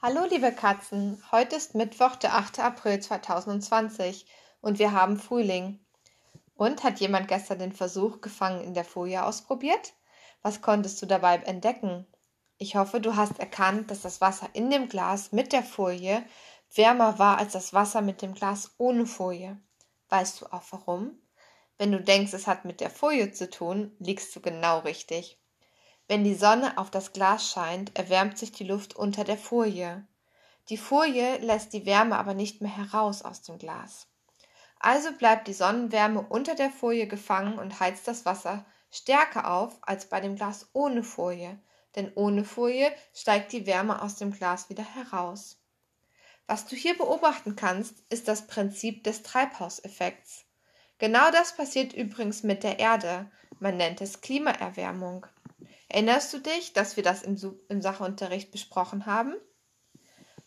Hallo liebe Katzen, heute ist Mittwoch, der 8. April 2020 und wir haben Frühling. Und hat jemand gestern den Versuch gefangen in der Folie ausprobiert? Was konntest du dabei entdecken? Ich hoffe, du hast erkannt, dass das Wasser in dem Glas mit der Folie wärmer war als das Wasser mit dem Glas ohne Folie. Weißt du auch warum? Wenn du denkst, es hat mit der Folie zu tun, liegst du genau richtig. Wenn die Sonne auf das Glas scheint, erwärmt sich die Luft unter der Folie. Die Folie lässt die Wärme aber nicht mehr heraus aus dem Glas. Also bleibt die Sonnenwärme unter der Folie gefangen und heizt das Wasser stärker auf als bei dem Glas ohne Folie, denn ohne Folie steigt die Wärme aus dem Glas wieder heraus. Was du hier beobachten kannst, ist das Prinzip des Treibhauseffekts. Genau das passiert übrigens mit der Erde. Man nennt es Klimaerwärmung. Erinnerst du dich, dass wir das im, im Sachunterricht besprochen haben?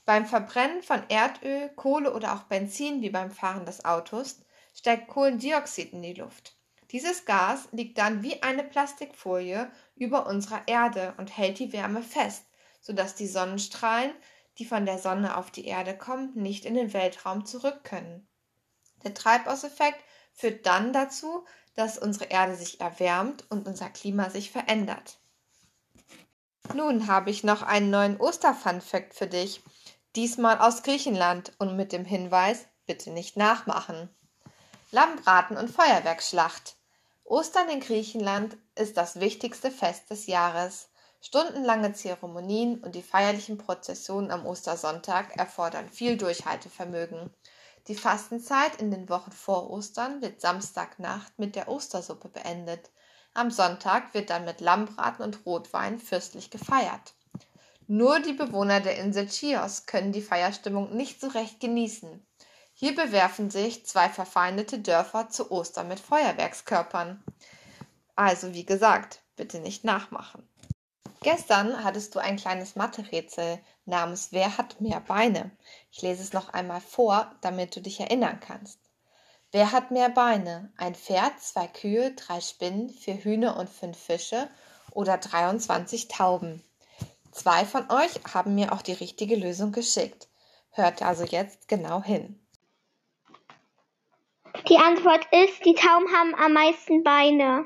Beim Verbrennen von Erdöl, Kohle oder auch Benzin wie beim Fahren des Autos steigt Kohlendioxid in die Luft. Dieses Gas liegt dann wie eine Plastikfolie über unserer Erde und hält die Wärme fest, sodass die Sonnenstrahlen, die von der Sonne auf die Erde kommen, nicht in den Weltraum zurück können. Der Treibhauseffekt führt dann dazu, dass unsere Erde sich erwärmt und unser Klima sich verändert. Nun habe ich noch einen neuen Osterfun-Fact für dich. Diesmal aus Griechenland und mit dem Hinweis, bitte nicht nachmachen. Lammbraten und Feuerwerksschlacht. Ostern in Griechenland ist das wichtigste Fest des Jahres. Stundenlange Zeremonien und die feierlichen Prozessionen am Ostersonntag erfordern viel Durchhaltevermögen. Die Fastenzeit in den Wochen vor Ostern wird Samstagnacht mit der Ostersuppe beendet. Am Sonntag wird dann mit Lammbraten und Rotwein fürstlich gefeiert. Nur die Bewohner der Insel Chios können die Feierstimmung nicht so recht genießen. Hier bewerfen sich zwei verfeindete Dörfer zu Ostern mit Feuerwerkskörpern. Also wie gesagt, bitte nicht nachmachen. Gestern hattest du ein kleines Mathe-Rätsel namens Wer hat mehr Beine? Ich lese es noch einmal vor, damit du dich erinnern kannst. Wer hat mehr Beine? Ein Pferd, zwei Kühe, drei Spinnen, vier Hühner und fünf Fische oder 23 Tauben? Zwei von euch haben mir auch die richtige Lösung geschickt. Hört also jetzt genau hin. Die Antwort ist, die Tauben haben am meisten Beine.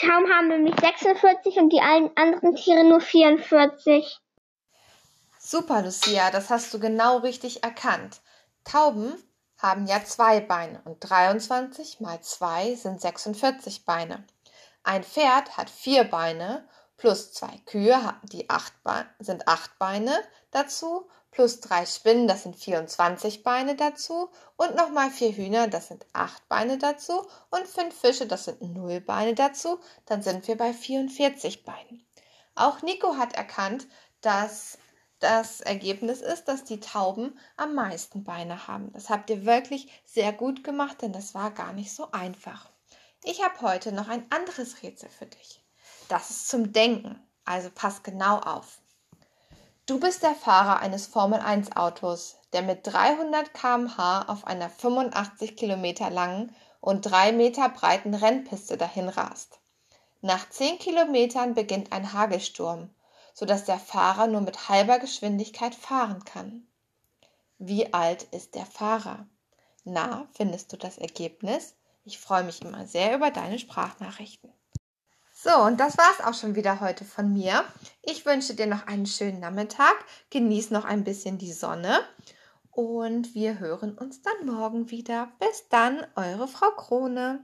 Tauben haben nämlich 46 und die anderen Tiere nur 44. Super, Lucia, das hast du genau richtig erkannt. Tauben haben ja zwei Beine und 23 mal 2 sind 46 Beine. Ein Pferd hat vier Beine plus zwei Kühe die acht sind acht Beine dazu, plus drei Spinnen, das sind 24 Beine dazu und nochmal vier Hühner, das sind acht Beine dazu und fünf Fische, das sind null Beine dazu, dann sind wir bei 44 Beinen. Auch Nico hat erkannt, dass das Ergebnis ist, dass die Tauben am meisten Beine haben. Das habt ihr wirklich sehr gut gemacht, denn das war gar nicht so einfach. Ich habe heute noch ein anderes Rätsel für dich. Das ist zum Denken, also pass genau auf. Du bist der Fahrer eines Formel-1-Autos, der mit 300 km/h auf einer 85 Kilometer langen und 3 Meter breiten Rennpiste dahin rast. Nach 10 Kilometern beginnt ein Hagelsturm sodass der Fahrer nur mit halber Geschwindigkeit fahren kann. Wie alt ist der Fahrer? Na, findest du das Ergebnis? Ich freue mich immer sehr über deine Sprachnachrichten. So, und das war's auch schon wieder heute von mir. Ich wünsche dir noch einen schönen Nachmittag. Genieß noch ein bisschen die Sonne. Und wir hören uns dann morgen wieder. Bis dann, eure Frau Krone.